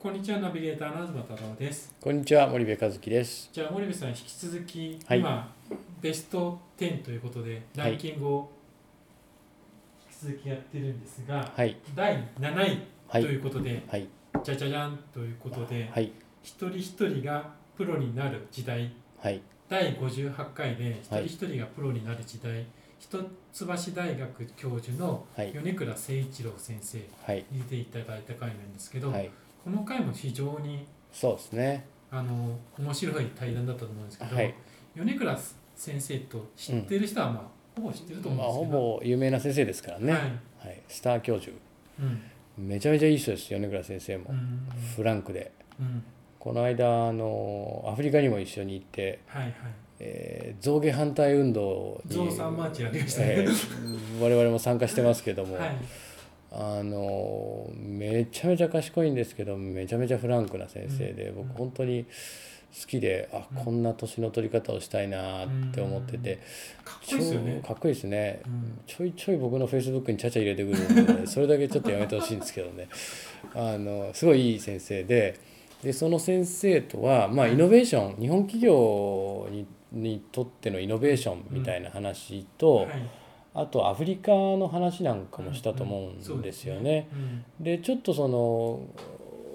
こんにちは、ナビゲーターの東忠夫です。こんにちは森部和樹です。じゃあ、森部さん、引き続き、はい。今、ベスト10ということで、ランキングを引き続きやってるんですが、はい。第7位はいということで、はい。じゃじゃじゃんということで、はい。一人一人がプロになる時代、はい。第58回で、一はい人一人がプロになる時代、一橋大学教授のはい。米倉誠一郎先生はい。に出ていただいた回なんですけど、はいこの回も非常にそうですね。あの面白い対談だったと思うんですけど、はい。米倉先生と知ってる人は、まあほぼ知ってると思まあほうんですけど、ぼ有名な先生ですからね。ははい。い、スター教授。うん。めちゃめちゃいい人です米倉先生も。う。ん。フランクで。うん。この間あのアフリカにも一緒に行って、はいはい。えー象牙反対運動に我々も参加してますけども、はいあのめちゃめちゃ賢いんですけどめちゃめちゃフランクな先生で、うん。僕本当に好きであうん。こんな年の取り方をしたいなって思ってて、かっこいいですよね。超かっこいいですね、うん。ちょいちょい僕のフェイスブックにちゃちゃ入れてくるんで それだけちょっとやめてほしいんですけどね。あのすごいいい先生ででその先生とは、まあ、イノベーション日本企業ににとってのイノベーションみたいな話と、はいあとアフリカの話なんかもしたと思うんですよね。うん。でちょっとその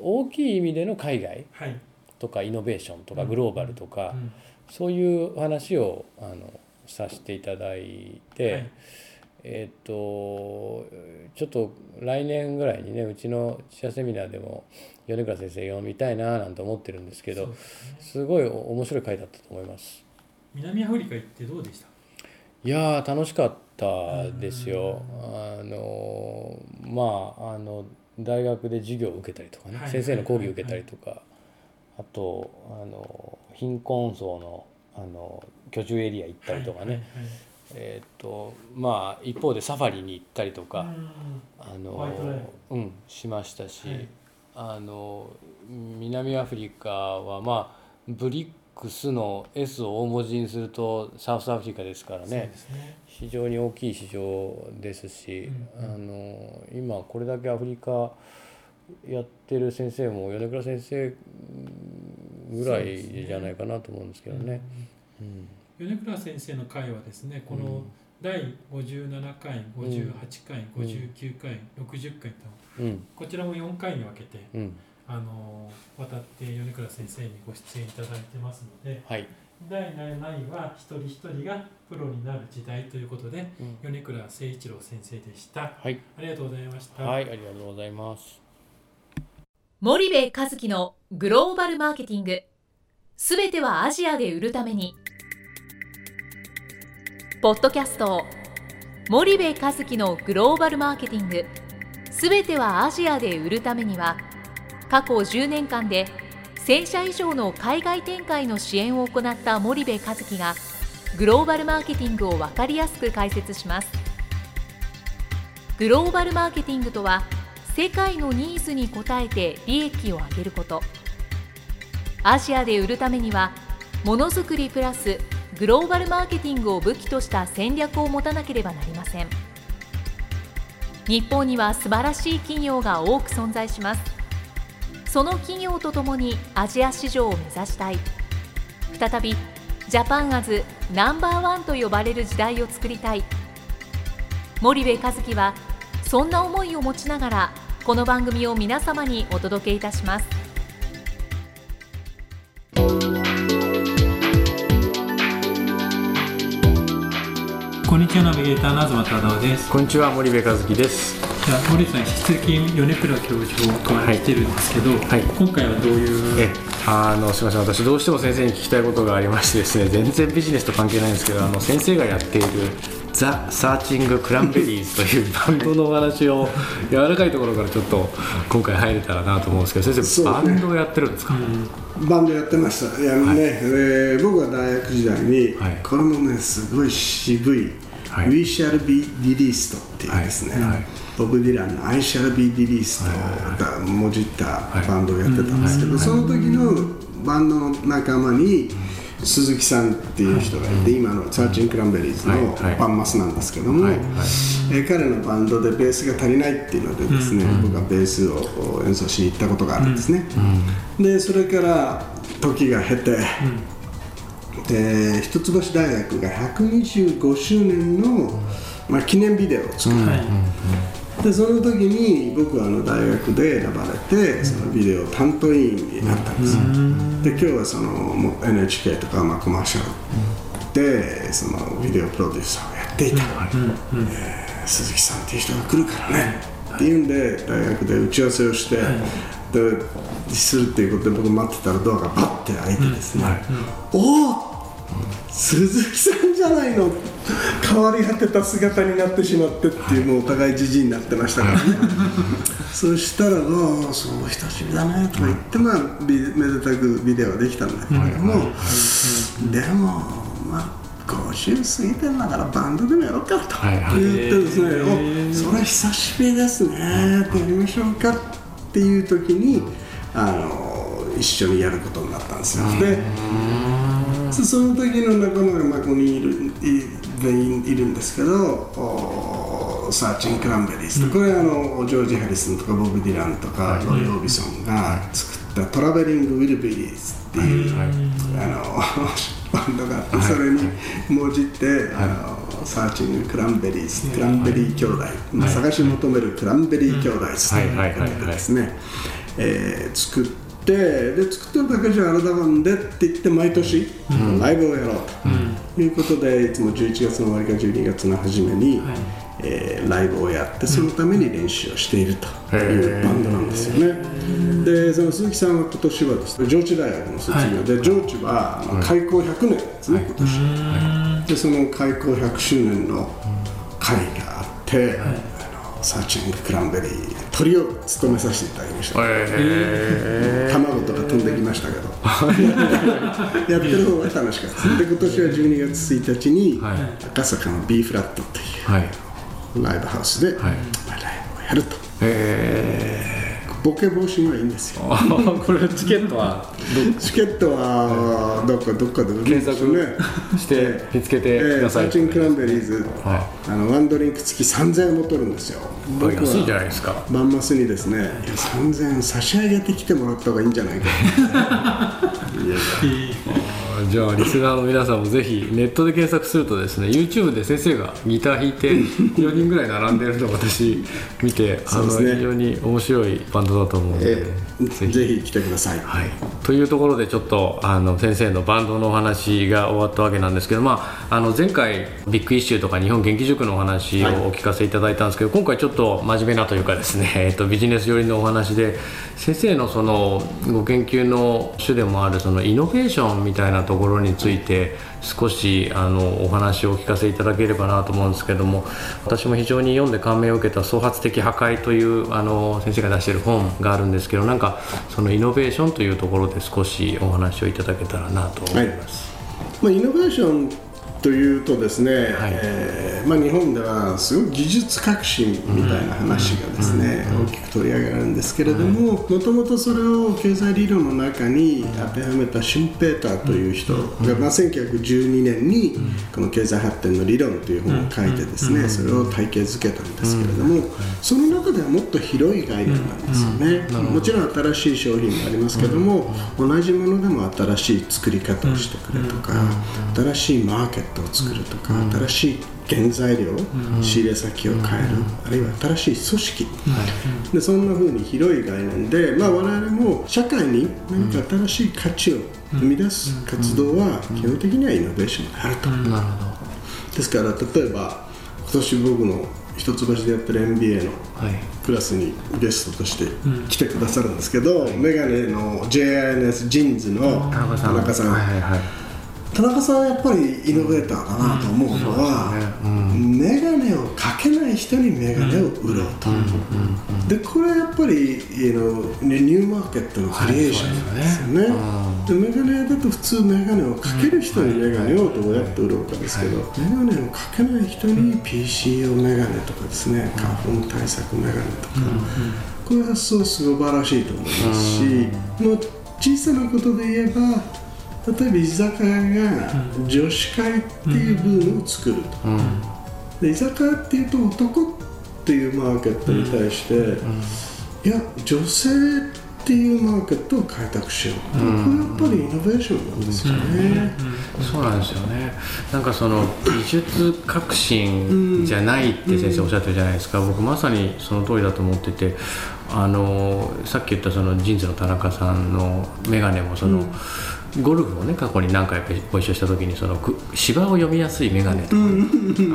大きい意味での海外はい。とかイノベーションとかうん。グローバルとか、うん。そういう話をあのさせていただいて、はい。えっ、とちょっと来年ぐらいにねうちの自社セミナーでも米倉先生読みたいななんて思ってるんですけどすごい面白い回だったと思います。南アフリカ行ってどうでした？いやー楽しかったですよ。うあのまああの大学で授業を受けたりとかね、はい先生の講義を受けたりとか、あとあの貧困層のあの居住エリア行ったりとかね、えーっとまあ一方でサファリに行ったりとか、はいあのうんしましたし、はい。あの南アフリカはまあブリックスの S を大文字にするとサウスアフリカですからね。ね。非常に大きい市場ですし、うんうん。あの今これだけアフリカやってる先生も米倉先生ぐらいじゃないかなと思うんですけどね。うん。米倉先生の回はですね。このうん。第57回58回、59回60回とうん。こちらも4回に分けてうんあの渡って米倉先生にご出演いただいてますのではい、第7位は一人一人がプロになる時代ということでうん。米倉誠一郎先生でした。はい。ありがとうございました、はい、ありがとうございます。森部和樹のグローバルマーケティング。すべてはアジアで売るために。ポッドキャスト森部和樹のグローバルマーケティング。すべてはアジアで売るためには過去10年間で1000社以上の海外展開の支援を行った森部和樹がグローバルマーケティングを分かりやすく解説します。グローバルマーケティングとは世界のニーズに応えて利益を上げること。アジアで売るためにはものづくりプラスグローバルマーケティングを武器とした戦略を持たなければなりません。日本には素晴らしい企業が多く存在します。その企業とともにアジア市場を目指したい。再びジャパンアズナンバーワンと呼ばれる時代を作りたい。森部和樹はそんな思いを持ちながらこの番組を皆様にお届けいたします。こんにちはナビゲーターの東忠夫です。こんにちは、森部和樹です。じゃあ森さん引き続き米倉教授を伺ってるんですけど、はい。今回はどういうえ、あの、すみません、私どうしても先生に聞きたいことがありましてですね、全然ビジネスと関係ないんですけど、あの先生がやっている。ザ・サーチング・クランベリーズというバンドのお話を柔らかいところからちょっと今回入れたらなと思うんですけど先生ね。バンドをやってるんですか、バンドやってました。いやね、えー僕が大学時代に、はい。これもねすごい渋い「はい We shall be released」っていうですね、ボブ・ディランの「I shall be released」がもじったバンドをやってたんですけど、その時のバンドの仲間に鈴木さんっていう人がいて、今のサーチン・クランベリーズのはい。はい。バンマスなんですけども、えー彼のバンドでベースが足りないっていうのでですね、僕はベースを演奏しに行ったことがあるんですね、でそれから時が経て、で一橋大学が125周年の、まあ、記念ビデオを作る、はい。でその時に僕はあの大学で選ばれてそのビデオ担当委員になったんですよ、で今日はそのもう NHK とかまあコマーシャルでそのビデオプロデューサーをやっていた、えー鈴木さんっていう人が来るからね。っていうんで大学で打ち合わせをして、でするっていうことで僕待ってた。らドアがバッて開いてですね、おお鈴木さんじゃないの変わり果てた。姿になってしまってっていうもうお互いじじいになってました。からねそした。ら「ああそう久しぶりだね」とか言って、まあ、めでたくビデオはできたんだけども、でもまあ50過ぎてんだからバンドでもやろうかと言ってですね「おそれ久しぶりですね」やりましょうかっていう時にあの一緒にやることになったんですよ。でそその時の仲間がまあここにいるい全員いるんですけどおサーチン・クランベリーズと、これあのジョージ・ハリスンとかボブ・ディランとか、ロイ・オービソンが作った「 Traveling Wilburys」っていう、あのバンドがあって、それにもじって、あのサーチング・クランベリーズ、クランベリー兄弟、まあ探し求めるクランベリー兄弟とい。うことでですね、えー作ってで作ってるだけじゃあれだもんでって言って毎年ライブをやろうと。いうことでいつも11月の終わりか12月の初めに、えーライブをやってそのために練習をしているというバンドなんですよね。でその鈴木さんは今年はですね上智大学の卒業で、上智はあの開校100年ですね、今年。でその開校100周年の会があって、あのサーチング・クランベリー鳥を務めさせていただきました。え卵とか飛んできましたけど。やってる方が楽しかったです。で今年は12月1日にはい。赤坂の B フラットといー、はい。うライブハウスで、まあライブをやると。えボケ防止がいいんですよ。ー、これチケットはチケットはどっかどっかで売るんですよね。して見つけてえーください。サーチンクランベリーズ、はあのワンドリンク付き3000円も取るんですよ。僕は安いじゃないですか。バンマスにですね。いや3000円差し上げてきてもらった方がいいんじゃないか じゃあリスナーの皆さんもぜひネットで検索するとですね YouTube で先生がギター弾いて4人ぐらい並んでるのを私見てあの非常に面白いバンドだと思うので、えーぜひ。来てください。はい、というところでちょっとあの先生のバンドのお話が終わったわけなんですけど、まあ、あの前回ビッグイッシュとか日本元気塾のお話をお聞かせいただいたんですけど、今回ちょっと真面目なというかですね、えっと、ビジネス寄りのお話で先生のそのご研究の主でもあるそのイノベーションみたいなところについて少しあのお話をお聞かせいただければなと思うんですけども私も非常に読んで感銘を受けた「創発的破壊」というあの先生が出している本があるんですけどなんかそのイノベーションというところで少しお話をいただけたらなと思います。まあ、イノベーションというとですね、えーまあ、日本ではすごい技術革新みたいな話がですね、大きく取り上げられるんですけれどももともとそれを経済理論の中に当てはめたシュンペーターという人が、まあ、1912年にこの経済発展の理論という本を書いてですねそれを体系づけたんですけれどもその中ではもっと広い概念なんですよね。もちろん新しい商品もありますけども同じものでも新しい作り方をしてくれとか新しいマーケットを作るとか新しい原材料仕入れ先を変えるあるいは新しい組織。でそんな風に広い概念で、まあ、我々も社会に何か新しい価値を生み出す活動は基本的にはイノベーションであると。ですから例えば今年僕の一橋でやってる MBA のクラスにゲストとして来てくださるんですけど、メガネの JINS ジーンズの田中さん田中さんはやっぱりイノベーターだなと思うのは、メガネをかけない人にメガネを売ろうと、でこれやっぱりあのニューマーケットのクリエーションですよね、でメガネだと普通メガネをかける人にメガネをどうやって売ろうかですけど、メガネをかけない人に PC 用メガネとかですね花粉対策メガネとか、こういう発想素晴らしいと思いますし、もう小さなことで言えば例えば居酒屋が女子会っていうブームを作ると、うん。で居酒屋っていうと男っていうマーケットに対して、いや女性っていうマーケットを開拓しよう、うん。これやっぱりイノベーションなんですよね、そうなんですよね。なんかその技術革新じゃないって先生おっしゃってるじゃないですか、僕まさにその通りだと思っててあのさっき言ったそのジーンズの田中さんの眼鏡もその、ゴルフをね過去に何回かご一緒した時にそのく芝を読みやすい眼鏡とか、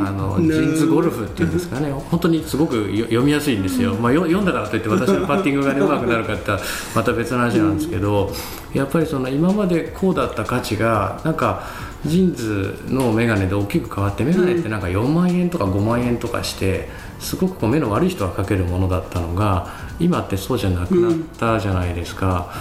あのジーンズゴルフっていうんですかね。本当にすごくよ読みやすいんですよ、まあ、よ読んだからといって私のパッティングがね上手くなるかってまた別の話なんですけどやっぱりその今までこうだった価値がなんかジーンズの眼鏡で大きく変わって眼鏡ってなんか4万円とか5万円とかしてすごくこう目の悪い人がかけるものだったのが今ってそうじゃなくなったじゃないですか。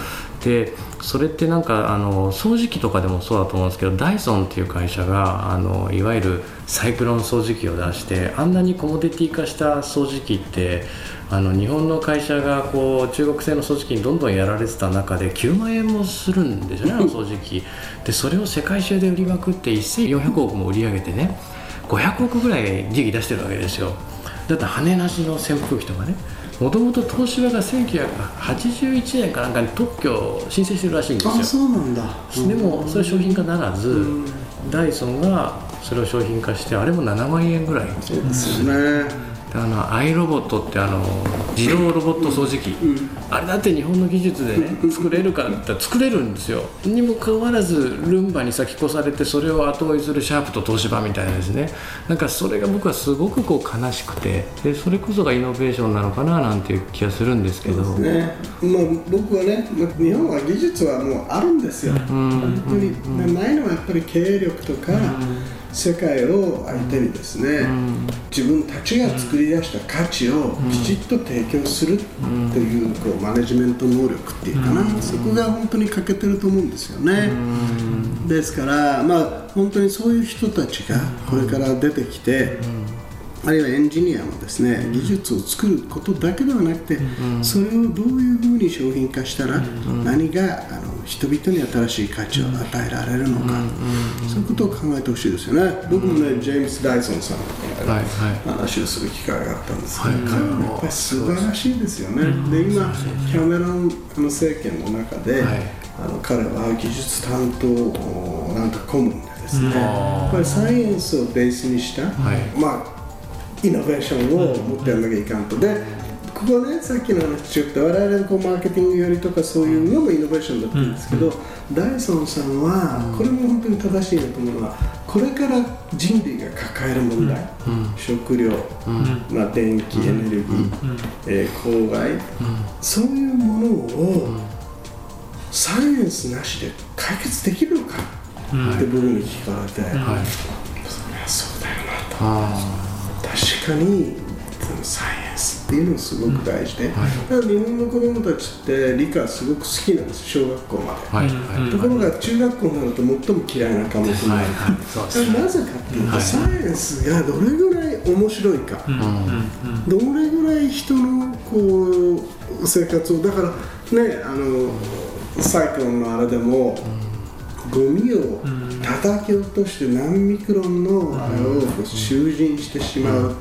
でそれってなんかあの掃除機とかでもそうだと思うんですけどダイソンっていう会社があのいわゆるサイクロン掃除機を出してあんなにコモディティ化した掃除機ってあの日本の会社がこう中国製の掃除機にどんどんやられてた中で9万円もするんですよね あの掃除機。でそれを世界中で売りまくって1400億も売り上げてね500億ぐらい利益出してるわけですよ。だって羽なしの扇風機とかねもともと東芝が1981年かなんかに特許を申請してるらしいんですよ。あそうなんだ。でもそれ商品化ならず、ん。ダイソンがそれを商品化してあれも7万円ぐらい。そうですよねあのアイロボットってあの自動ロボット掃除機、あれだって日本の技術でね作れるかって言ったら作れるんですよ。にもかかわらずルンバに先越されてそれを後追いするシャープと東芝みたいなですね。なんかそれが僕はすごくこう悲しくてでそれこそがイノベーションなのかななんていう気がするんですけど。ね、まあ、僕はね、まあ日本は技術はもうあるんですよ、本当に、ないのはやっぱり経営力とか、世界を相手にですね、自分たちが作り出した価値をきちっと提供するというこうマネジメント能力っていうかな、そこが本当に欠けてると思うんですよね。ですから、まあ、本当にそういう人たちがこれから出てきて、あるいはエンジニアもですね技術を作ることだけではなくて、それをどういうふうに商品化したら、何があの人々に新しい価値を与えられるのか、そういうことを考えてほしいですよね。僕もね、ジェームス・ダイソンさんと話をする機会があったんですけど、彼はやっぱり素晴らしいですよね、で今キャメロンあの政権の中で、はい。あの彼は技術担当なんか顧問でですね、やっぱりサイエンスをベースにした、い。まあイノベーションを持ってやらなきゃいかんと。でここねさっきの話ちょっと我々のこうマーケティングよりとかそういうのもイノベーションだったんですけど、ダイソンさんはこれも本当に正しいなと思うのはこれから人類が抱える問題、食料、まあ、電気エネルギー、えー公害、そういうものをサイエンスなしで解決できるのかって僕に聞かれて、はい。そりゃそうだよなと。あ確かにサイエンスっていうのがすごく大事で、だから日本の子供たちって理科すごく好きなんです小学校まで、ーはい。はい。ところが中学校になると最も嫌いな科目になる、はい。はい。そうですね。なぜかっていうと、はい。サイエンスがどれぐらい面白いか、どれぐらい人のこう生活をだからねあのサイクロンのあれでも、ゴミを叩き落として何ミクロンのあれを囚人してしまう、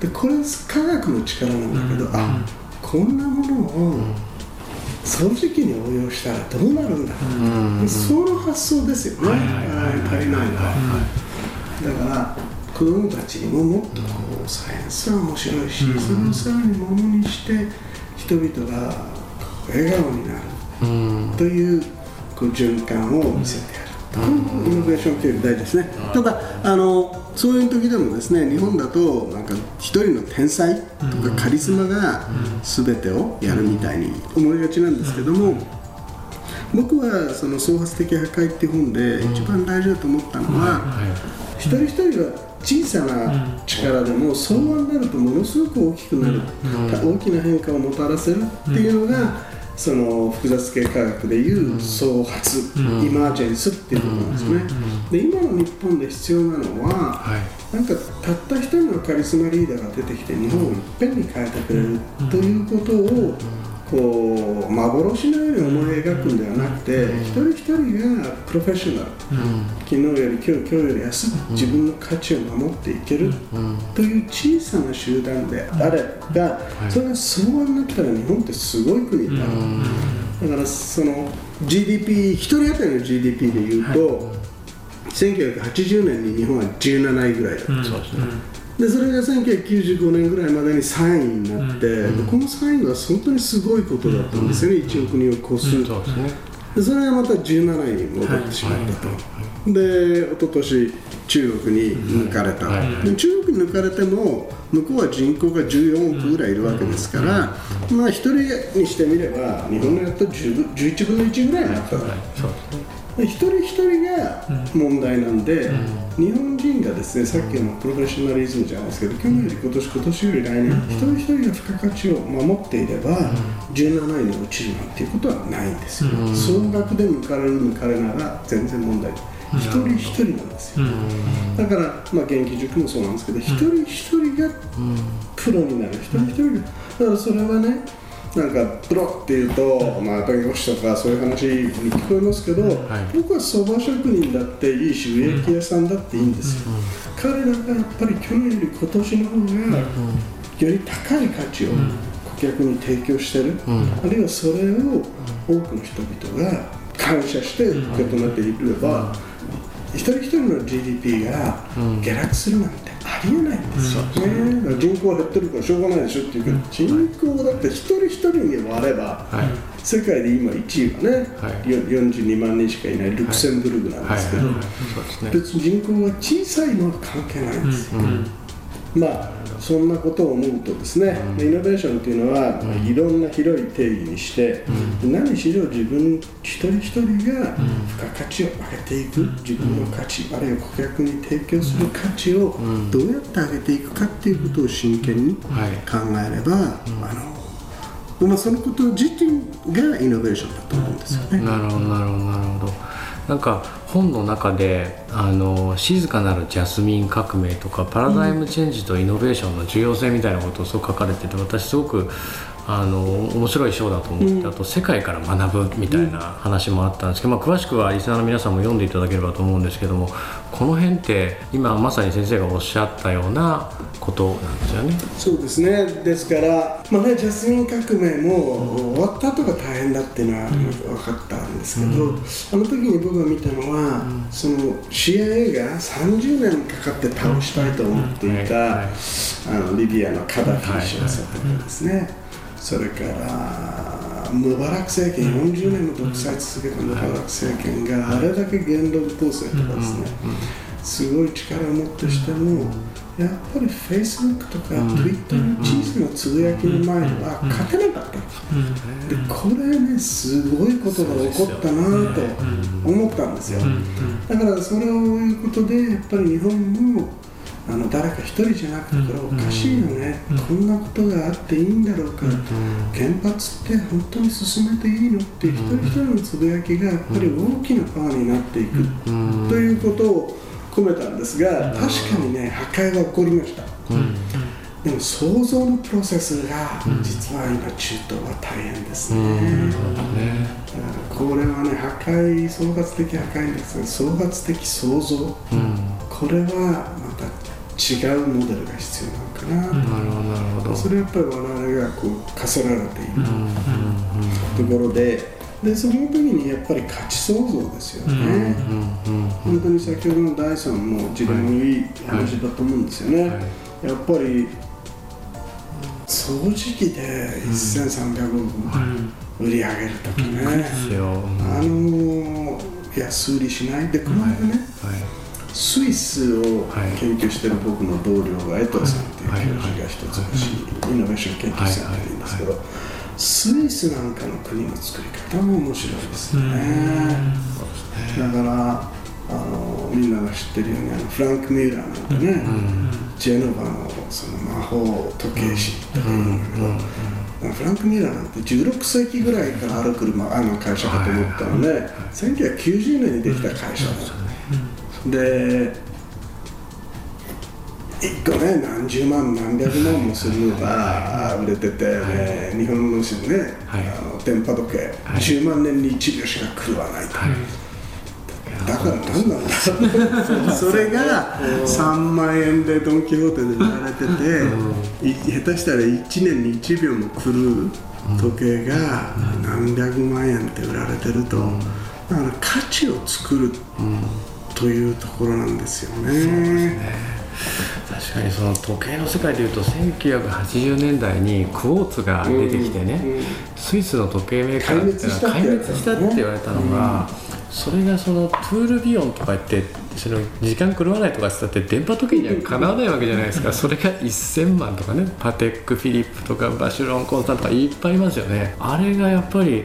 でこれ科学の力なんだけど、あこんなものを掃除機に応用したらどうなるんだ、その発想ですよね、足りないのは。だから子供たちにももっとこうサイエンスは面白いし、それをさらにものにして人々が笑顔になる。という循環を見せてやる。イノベーション大事ですね。ただあのそういう時でもですね日本だとなんか一人の天才とかカリスマが全てをやるみたいに思いがちなんですけども。僕はその創発的破壊っていう本で一番大事だと思ったのは、一人一人が小さな力でも相和になるとものすごく大きくなる、大きな変化をもたらせるっていうのが、その複雑系科学でいう創発、イマージェンスっていうことなんですね。で今の日本で必要なのは、はい。なんかたった一人のカリスマリーダーが出てきて日本をいっぺんに変えてくれるということをこう幻のように思い描くんではなくて、一人一人がプロフェッショナル、昨日より今日今日より明日、自分の価値を守っていける、という小さな集団であれば、それが相場になったら日本ってすごい国になる、だからその GDP 一人当たりの GDP でいうと、1980年に日本は17位ぐらいだった、そうですねでそれが1995年ぐらいまでに3位になって、うん、この3位は本当にすごいことだったんですよね、うん、1億人を超す、うん、そでそれがまた17位に戻ってしまったと、はい、で一昨年中国に抜かれた、はい、中国に抜かれても向こうは人口が14億ぐらいいるわけですから、まあ1人にしてみれば日本のやっと11分の1ぐらいになった、はい、一人一人が問題なんで、日本人がですねさっきのプロフェッショナリズムじゃないですけど去年より今年今年より来年、一人一人が付加価値を守っていれば、17位に落ちるなんていうことはないんですよ、総額で抜かれる抜かれなら全然問題ない。一人一人なんですよ、だから、まあ、元気塾もそうなんですけど、一人一人がプロになる。一人一人がだからそれはねなんかプロっていうと、まあ、弁護士とかそういう話に聞こえますけど、はい、僕はそば職人だっていいし植木屋さんだっていいんですよ、うん彼らがやっぱり去年より今年の方がより高い価値を顧客に提供してる、うん、あるいはそれを多くの人々が感謝して受け止めていれば、一人一人の GDP が下落するなんてありえないんですよね、うん、人口減ってるからしょうがないでしょっていうけど、人口だって一人一人に割れば、はい、世界で今1位はね、はい、42万人しかいないルクセンブルグなんですけど、別に人口が小さいのは関係ないんですよ、まあそんなことを思うとですね、イノベーションというのは、いろんな広い定義にして、何しろ自分一人一人が付加価値を上げていく、自分の価値、あるいは顧客に提供する価値をどうやって上げていくかっていうことを真剣に考えれば、あのまあ、そのこと自身がイノベーションだと思うんですよね。なるほどなるほどなるほどなんか本の中であの静かなるジャスミン革命とかパラダイムチェンジとイノベーションの重要性みたいなことをそう書かれてて私すごくあの面白い章だと思って、うん、あと世界から学ぶみたいな話もあったんですけど、まあ、詳しくはリスナーの皆さんも読んでいただければと思うんですけどもこの辺って今まさに先生がおっしゃったようなことなんですよね。そうですね。ですから、まあね、ジャスミン革命も終わった後が大変だっていうのは分かったんですけど、うん、あの時に僕が見たのは、うん、その CIA が30年かかって倒したいと思っていた、あのリビアのカダフィ少佐とかですね、それからムバラク政権40年も独裁続けたムバラク政権があれだけ言論統制とかですねすごい力を持ってしてもやっぱりフェイスブックとか Twitter の小さなつぶやきの前には勝てなかった。でこれねすごいことが起こったなと思ったんですよ。だからそれをいうことでやっぱり日本もあの誰か一人じゃなくてこれおかしいよね、うん、こんなことがあっていいんだろうか、うん、原発って本当に進めていいの？って一人一人のつぶやきがやっぱり大きなパワーになっていく、ということを込めたんですが確かにね破壊が起こりました、でも想像のプロセスが実は今中東は大変ですね、これはね破壊総括的破壊です。が総括的創造、これはまた違うモデルが必要なのかな、なるほどなるほど。それはやっぱり我々がこう課せられているところで。でその時にやっぱり価値創造ですよね、本当に先ほどの第3の事例もいい話だと思うんですよね、やっぱり掃除機で1300億売り上げる時ね、あの安売りしないでこの間ね、スイスを研究している僕の同僚が江藤さんっていう教授が一つ欲しいイノベーション研究センターにいるんですけどスイスなんかの国の作り方も面白いですよね。だからあのみんなが知ってるようにあのフランク・ミューラーなんてね、ジェノバのその魔法時計師とか言うんだけど、フランク・ミューラーなんて16世紀ぐらいからある車あの会社かと思ったので、1990年にできた会社だ、で1個ね何十万何百万もするのが売れてて、ね日本のね、はい。あの電波時計、はい。10万年に1秒しか狂わないと、はい。だから何なんだそれが3万円でドン・キホーテで売られてて、い下手したら1年に1秒も狂う時計が何百万円って売られてると、だから価値を作るというところなんですよね。確かにその時計の世界でいうと1980年代にクォーツが出てきてね、スイスの時計メーカーっていうのは壊滅したって言われたのが、それがそのトゥールビヨンとか言ってその時間狂わないとかって言ったって電波時計にはかなわないわけじゃないですか。それが1000万とかねパテックフィリップとかバシュロンコンスタントとかいっぱいいますよね。あれがやっぱり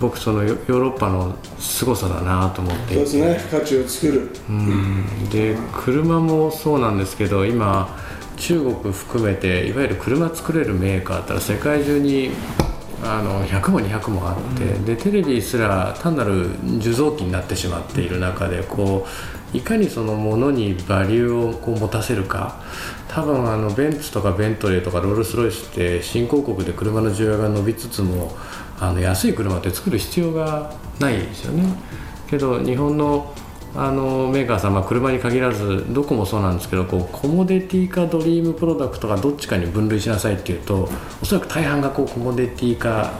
僕そのヨヨーロッパの凄さだなと思ってそうですね。価値を作る、うん。で車もそうなんですけど今中国含めていわゆる車作れるメーカーってのは世界中にあの100も200もあって、でテレビすら単なる受像機になってしまっている中でこういかにそのものにバリューをこう持たせるか多分あのベンツとかベントレーとかロールスロイスって新興国で車の需要が伸びつつもあの安い車って作る必要がないですよね。けど日本のあのメーカーさん、まあ、車に限らずどこもそうなんですけどこうコモディティかドリームプロダクトかどっちかに分類しなさいっていうとおそらく大半がこうコモディティか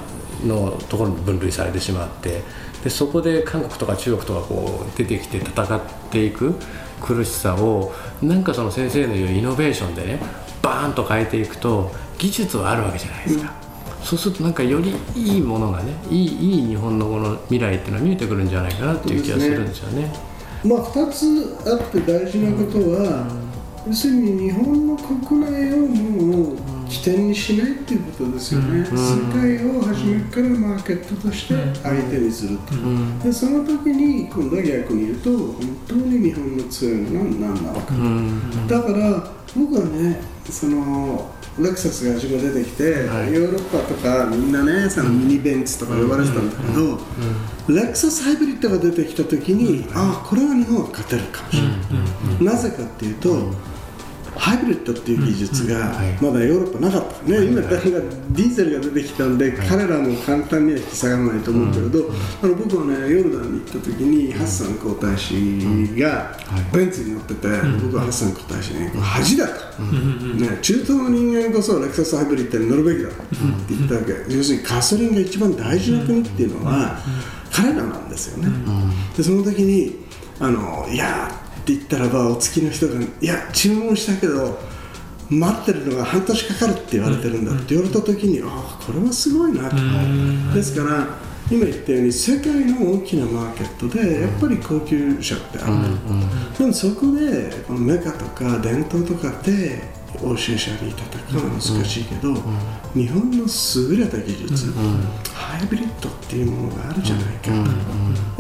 のところに分類されてしまってでそこで韓国とか中国とかこう出てきて戦っていく苦しさをなんかその先生の言うイノベーションでねバーンと変えていくと技術はあるわけじゃないですか。そうするとなんかよりいいものがねいいいい日本のこの未来っていうのが見えてくるんじゃないかなっていう気がするんですよね。まあ2つあって大事なことは、要するに日本の国内をもう起点にしないっていうことですよね、世界を初めからマーケットとして相手にすると、でその時に今度は逆に言うと本当に日本の強いのは何なのか、だから僕はねそのレクサスが初め出てきて、はい。ヨーロッパとかみんなねそのミニベンツとか呼ばれてたんだけど、レクサスハイブリッドが出てきた時に、ああこれは日本は勝てるかもしれない、なぜかっていうと、ハイブリッドっていう技術がはい。まだヨーロッパなかったね、今ディーゼルが出てきたんで、彼らも簡単には引き下がらないと思うけれど、あの僕はねヨルダンに行った時に、ハッサン皇太子がベンツに乗ってて、僕はハッサン皇太子に、これ恥だと、ね、中東の人間こそレクサスハイブリッドに乗るべきだって言ったわけ、要するにガソリンが一番大事な国っていうのは、彼らなんですよね。でその時にあのいやーって言ったらばお付きの人が「いや注文したけど待ってるのが半年かかるって言われてるんだ」って言われた時に、ああこれはすごいなと、ですから今言ったように世界の大きなマーケットでやっぱり高級車ってある、でもそこでこのメカとか伝統とかで欧州車に戦うのは難しいけど、日本の優れた技術、ハイブリッドっていうものがあるじゃないか、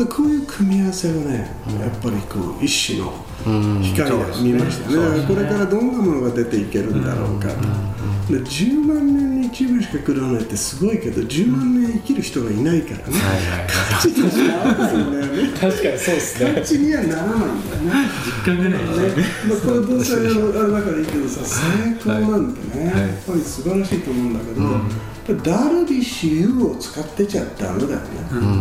こういう組み合わせをね、やっぱりこう一種の光が見ましたね、だからこれからどん。なものが出ていけるん。だろうかと、で10万年に1秒しか来らないってすごいけど10万年生きる人がいないからね、価値として合わないん。だよね確かにそうです価値にはならないん。だよね実感がないねね、まあ、これ同性のあれだからいいけどさ成功なん。てね、はいやっぱり素晴らしいと思うん。だけど、ダルビッシュ有を使ってちゃダメだよね、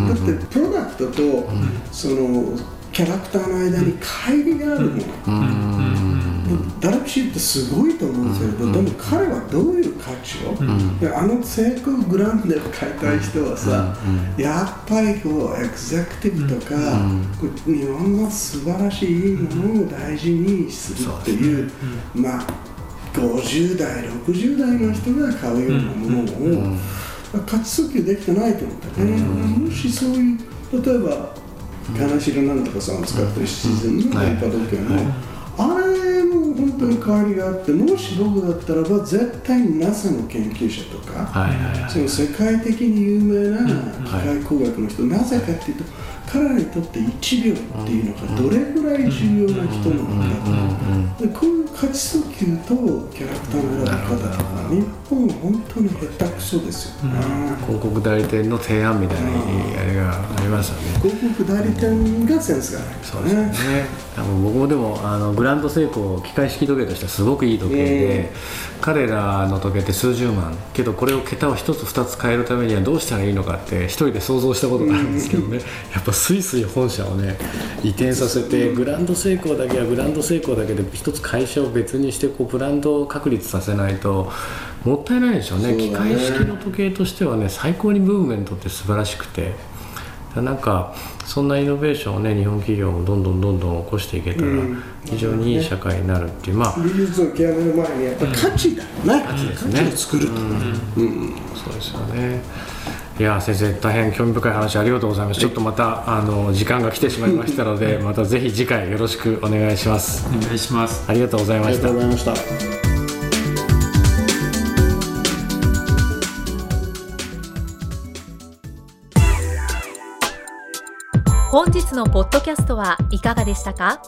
だってプロダクトと、そのキャラクターの間に乖離があるもの、ダルシュってすごいと思うんですけど、でも彼はどういう価値を、であの成功グランデを変えたい人はさ、やっぱりこうエグゼクティブとか、日本の素晴らしいものを大事にするっていう、まあ50代60代の人が買うようなものを、価値訴求できてないと思ったね、もしそういう例えば金城なん。とかさん。を使ってるシーズンの電波時計も、あれも本当に変わりがあってもし僕だったらば絶対に NASA の研究者とか、はいはいはいその世界的に有名な機械工学の人、なぜかっていうと彼らにとって1秒っていうのがどれぐらい重要な人なのか、でこういう価値訴求とキャラクターの選び方とか日本は本当に下手くそですよね、広告代理店の提案みたいなあれがありますよね。広告代理店がセンスがないそうですよね。多分僕もでもあのグランドセイコー機械式時計としてはすごくいい時計で、え彼らの時計って数十万。けどこれを桁を1つ2つ変えるためにはどうしたらいいのかって一人で想像したことがあるんですけどね、やっぱスイスに本社をね移転させてグランド成功だけはグランド成功だけで一つ会社を別にしてこうブランドを確立させないともったいないでしょうね。ね。機械式の時計としてはね最高にムーブメントって素晴らしくて。なんかそんなイノベーションをね日本企業もどんどんどんどん起こしていけたらうん。非常にいい社会になるっていうまあ。技術を極める前にやっぱり価値だよね、価値ですね。を作ると、うん。そうですよね。いや先生大変興味深い話ありがとうございます。ちょっとまたあの時間が来てしまいましたので、またぜひ次回よろしくお願いします。お願いします。ありがとうございありがとました。うございました本日のポッドキャストはいかがでしたか？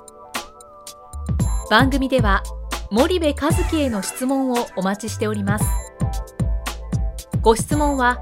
番組では森部一樹への質問をお待ちしております。ご質問は